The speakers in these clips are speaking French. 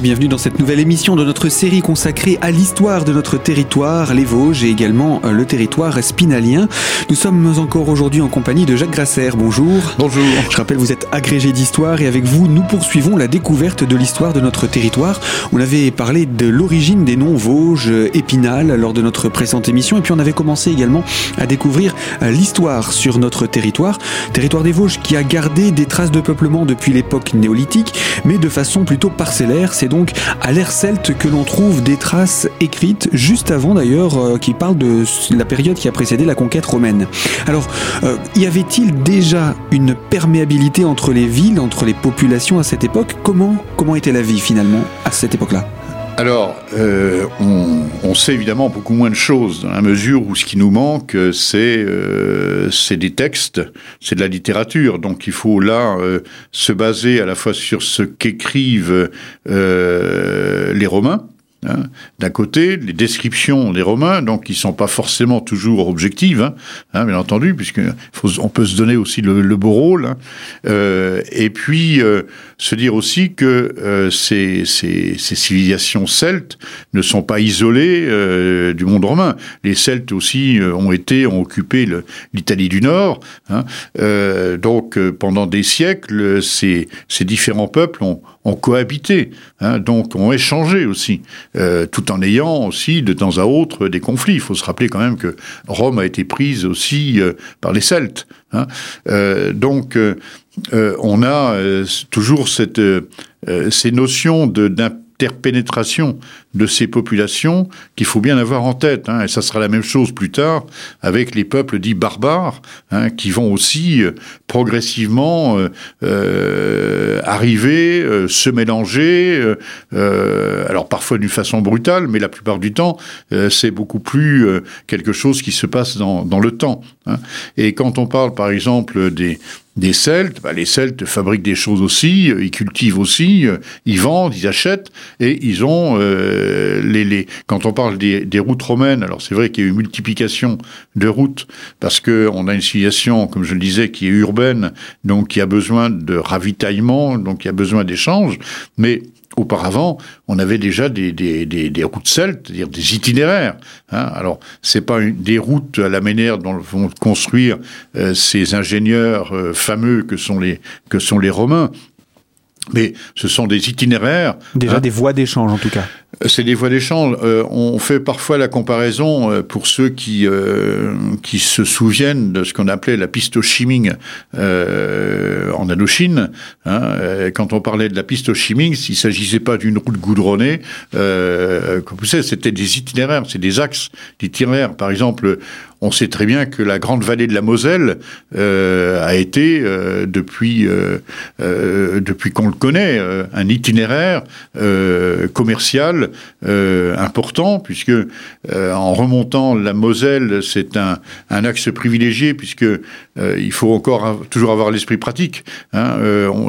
Et bienvenue dans cette nouvelle émission de notre série consacrée à l'histoire de notre territoire, les Vosges et également euh, le territoire spinalien. Nous sommes encore aujourd'hui en compagnie de Jacques Grasser. Bonjour. Bonjour. Je rappelle, vous êtes agrégé d'histoire et avec vous, nous poursuivons la découverte de l'histoire de notre territoire. On avait parlé de l'origine des noms Vosges, Épinal lors de notre précédente émission et puis on avait commencé également à découvrir euh, l'histoire sur notre territoire. Territoire des Vosges qui a gardé des traces de peuplement depuis l'époque néolithique, mais de façon plutôt parcellaire. C'est donc à l'ère celte que l'on trouve des traces écrites, juste avant d'ailleurs, euh, qui parlent de la période qui a précédé la conquête romaine. Alors, euh, y avait-il déjà une perméabilité entre les villes, entre les populations à cette époque? Comment, comment était la vie finalement à cette époque-là? Alors, euh, on, sait évidemment beaucoup moins de choses dans la mesure où ce qui nous manque, c'est euh, des textes, c'est de la littérature. Donc, il faut là euh, se baser à la fois sur ce qu'écrivent euh, les Romains, Hein. D'un côté, les descriptions des Romains, donc qui sont pas forcément toujours objectives, hein, hein, bien entendu, puisque on peut se donner aussi le, beau rôle. Hein. Euh, et puis euh, se dire aussi que euh, ces, ces, ces, civilisations celtes ne sont pas isolées euh, du monde romain. Les Celtes aussi euh, ont été ont occupé l'Italie du Nord. Hein. donc pendant des siècles, ces, ces différents peuples ont, ont cohabité, donc ont échangé aussi, euh, tout en ayant aussi de temps à autre des conflits. Il faut se rappeler quand même que Rome a été prise aussi euh, par les Celtes. Hein. Euh, donc on a toujours cette, ces notions d'interpénétration de ces populations qu'il faut bien avoir en tête. Hein, et ça sera la même chose plus tard avec les peuples dits barbares, hein, qui vont aussi euh, progressivement euh, euh arriver, se mélanger, alors parfois d'une façon brutale, mais la plupart du temps, c'est beaucoup plus quelque chose qui se passe dans le temps. Hein. Et quand on parle par exemple des, Celtes, bah les Celtes fabriquent des choses aussi, ils cultivent aussi, ils vendent, ils achètent, et ils ont euh, les, quand on parle des, routes romaines, alors c'est vrai qu'il y a eu multiplication de routes parce que on a une civilisation, comme je le disais, qui est urbaine, donc qui a besoin de ravitaillement, donc qui a besoin d'échanges, mais Auparavant, on avait déjà des, des, routes celtes, c'est-à-dire des itinéraires. Hein. Alors, c'est pas une, des routes à la manière dont vont construire euh, ces ingénieurs euh, fameux que sont les que sont les Romains, mais ce sont des itinéraires. Déjà hein. des voies d'échange en tout cas. C'est des voies d'échange. Euh, on fait parfois la comparaison euh, pour ceux qui euh, qui se souviennent de ce qu'on appelait la piste au Chiming en Indochine. Hein, quand on parlait de la piste au Chiming, s'il s'agissait pas d'une route goudronnée, comme vous savez, c'était des itinéraires, c'est des axes d'itinéraires. Par exemple, on sait très bien que la grande vallée de la Moselle euh, a été euh, depuis euh, depuis qu'on le connaît un itinéraire commercial important puisque en remontant la Moselle c'est un, un axe privilégié puisque il faut encore toujours avoir l'esprit pratique. Hein,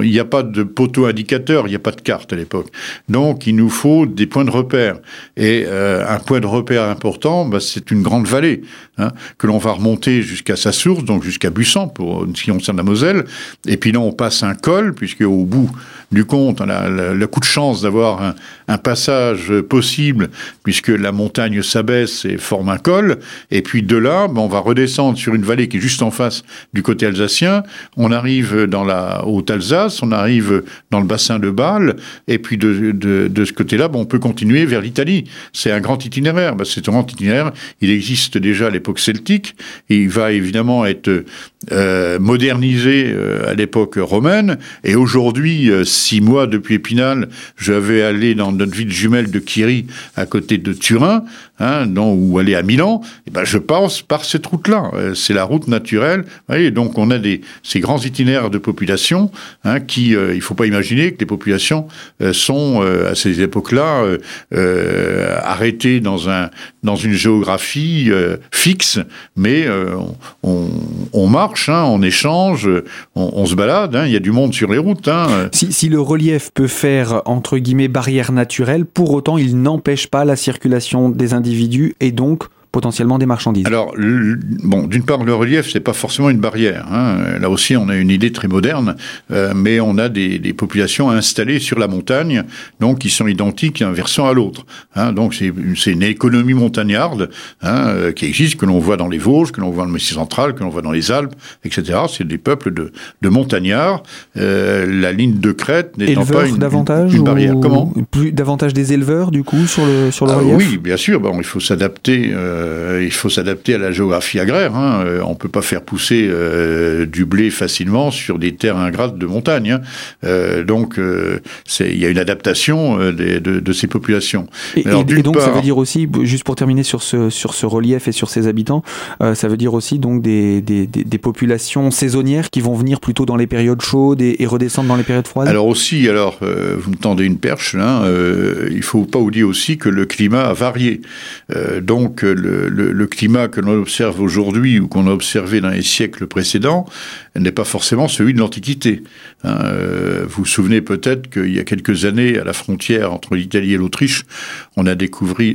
il n'y a pas de poteau indicateur, il n'y a pas de carte à l'époque. Donc il nous faut des points de repère et un point de repère important, bah, c'est une grande vallée. Hein que l'on va remonter jusqu'à sa source, donc jusqu'à Bussan, pour ce qui concerne la Moselle. Et puis là, on passe un col, puisque au bout du compte, on a le, coup de chance d'avoir un, passage possible, puisque la montagne s'abaisse et forme un col. Et puis de là, ben, on va redescendre sur une vallée qui est juste en face du côté alsacien. On arrive dans la Haute-Alsace, on arrive dans le bassin de Bâle, et puis de, de, de ce côté-là, ben, on peut continuer vers l'Italie. C'est un grand itinéraire. Ben, c'est un grand itinéraire. Il existe déjà à l'époque celtique. Il va évidemment être euh, modernisé euh, à l'époque romaine. Et aujourd'hui, euh, six mois depuis Épinal, je vais aller dans notre ville jumelle de Kiri, à côté de Turin, hein, ou aller à Milan. Et ben, je passe par cette route-là. C'est la route naturelle. Donc, on a ces grands itinéraires de population hein, qui, il il faut pas imaginer que les populations sont à ces époques-là arrêtées dans une géographie fixe, mais on, on marche Hein, on échange, on, se balade, hein, il y a du monde sur les routes. Hein. Si, le relief peut faire, entre guillemets, barrière naturelle, pour autant, il n'empêche pas la circulation des individus et donc potentiellement des marchandises. Alors, bon, d'une part, le relief, c'est pas forcément une barrière. Hein. Là aussi, on a une idée très moderne, euh, mais on a des, des, populations installées sur la montagne, donc qui sont identiques d'un versant à l'autre. Hein. Donc, c'est une économie montagnarde hein, euh, qui existe, que l'on voit dans les Vosges, que l'on voit dans le Messie central, que l'on voit dans les Alpes, etc. C'est des peuples de, de montagnards. Euh, la ligne de crête n'étant pas une, davantage une, barrière. Comment? Plus davantage des éleveurs, du coup, sur le sur le ah relief? Oui, bien sûr. Bon, il faut s'adapter. Euh, il faut s'adapter à la géographie agraire. Hein. Euh, on peut pas faire pousser euh, du blé facilement sur des terres ingrates de montagne. Hein. Euh, donc, il y a une adaptation de, de, de, ces populations. Et, Alors, et donc, ça veut dire aussi, juste pour terminer sur ce sur ce relief et sur ses habitants, ça veut dire aussi donc des, des, des, des, populations saisonnières qui vont venir plutôt dans les périodes chaudes et, et redescendre dans les périodes froides? Alors aussi, alors vous me tendez une perche. Hein, il faut pas oublier aussi que le climat a varié. donc le, le, climat que l'on observe aujourd'hui ou qu'on a observé dans les siècles précédents n'est pas forcément celui de l'Antiquité. Hein. Euh, vous vous souvenez peut-être qu'il y a quelques années, à la frontière entre l'Italie et l'Autriche, on a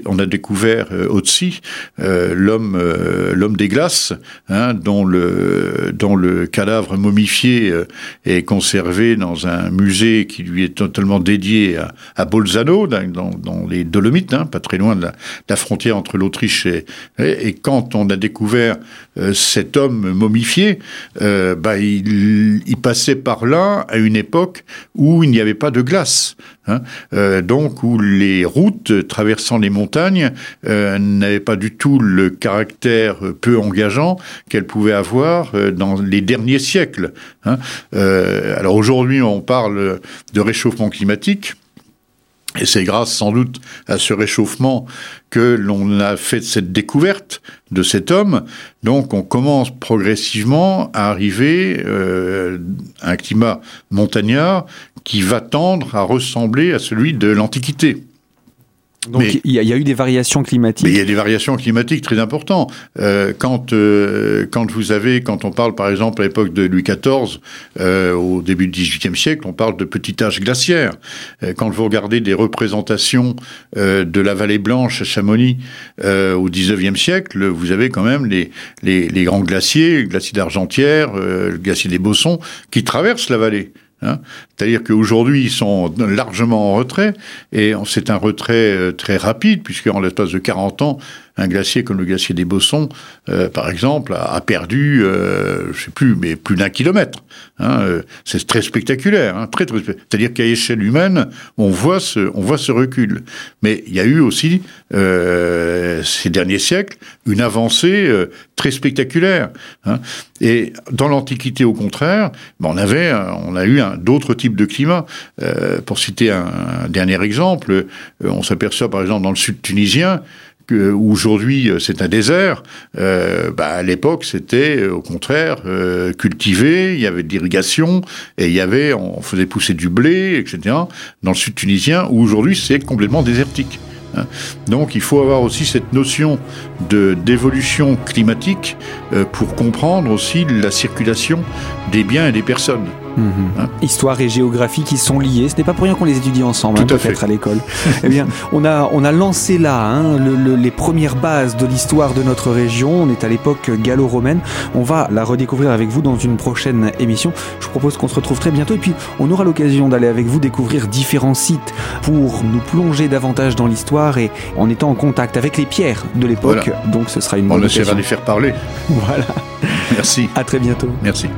on a découvert euh, Otzi, euh, l'homme, euh, l'homme des glaces, hein, dont le, dont le cadavre momifié euh, est conservé dans un musée qui lui est totalement dédié à, à Bolzano, dans, dans, les Dolomites, hein, pas très loin de la, de la frontière entre l'Autriche et, et, et, quand on a découvert euh, cet homme momifié, bah, il, il, passait par là à une époque où il n'y avait pas de glace. Hein, euh, donc où les routes traversant les montagnes euh, n'avaient pas du tout le caractère peu engageant qu'elles pouvaient avoir euh, dans les derniers siècles. Hein. Euh, alors aujourd'hui, on parle de réchauffement climatique. Et c'est grâce sans doute à ce réchauffement que l'on a fait cette découverte de cet homme. Donc on commence progressivement à arriver euh, à un climat montagnard qui va tendre à ressembler à celui de l'Antiquité. Donc mais, il, y a, il y, a, eu des variations climatiques. Mais il y a des variations climatiques très importantes. Euh, quand euh, quand vous avez, quand on parle par exemple à l'époque de Louis XIV, euh, au début du XVIIIe siècle, on parle de petit âge glaciaire. Euh, quand vous regardez des représentations de la vallée blanche à Chamonix au XIXe siècle, vous avez quand même les les, les grands glaciers, le glacier d'Argentière, le glacier des Bossons, qui traversent la vallée. Hein. C'est-à-dire qu'aujourd'hui, ils sont largement en retrait, et c'est un retrait très rapide, puisqu'en l'espace de 40 ans, un glacier comme le glacier des Bossons, euh, par exemple, a, perdu, euh, je sais plus, mais plus d'un kilomètre. Hein, euh, c'est très spectaculaire, hein, très, très C'est-à-dire qu'à échelle humaine, on voit ce, on voit ce recul. Mais il y a eu aussi euh, ces derniers siècles une avancée euh, très spectaculaire. Hein. Et dans l'Antiquité, au contraire, ben on avait, on a eu d'autres types de climats. Euh, pour citer un, un dernier exemple, on s'aperçoit par exemple dans le sud tunisien aujourd'hui c'est un désert, euh, bah, à l'époque c'était au contraire euh, cultivé, il y avait de l'irrigation et il y avait, on faisait pousser du blé, etc. Dans le sud tunisien où aujourd'hui c'est complètement désertique. Hein. Donc il faut avoir aussi cette notion de d'évolution climatique euh, pour comprendre aussi la circulation des biens et des personnes. Mmh. Hein Histoire et géographie qui sont liées. Ce n'est pas pour rien qu'on les étudie ensemble, hein, peut-être à, à l'école. eh bien, on a, on a lancé là hein, le, le, les premières bases de l'histoire de notre région. On est à l'époque gallo-romaine. On va la redécouvrir avec vous dans une prochaine émission. Je vous propose qu'on se retrouve très bientôt. Et puis, on aura l'occasion d'aller avec vous découvrir différents sites pour nous plonger davantage dans l'histoire et en étant en contact avec les pierres de l'époque. Voilà. Donc, ce sera une bonne On essaiera de les faire parler. Voilà. Merci. À très bientôt. Merci.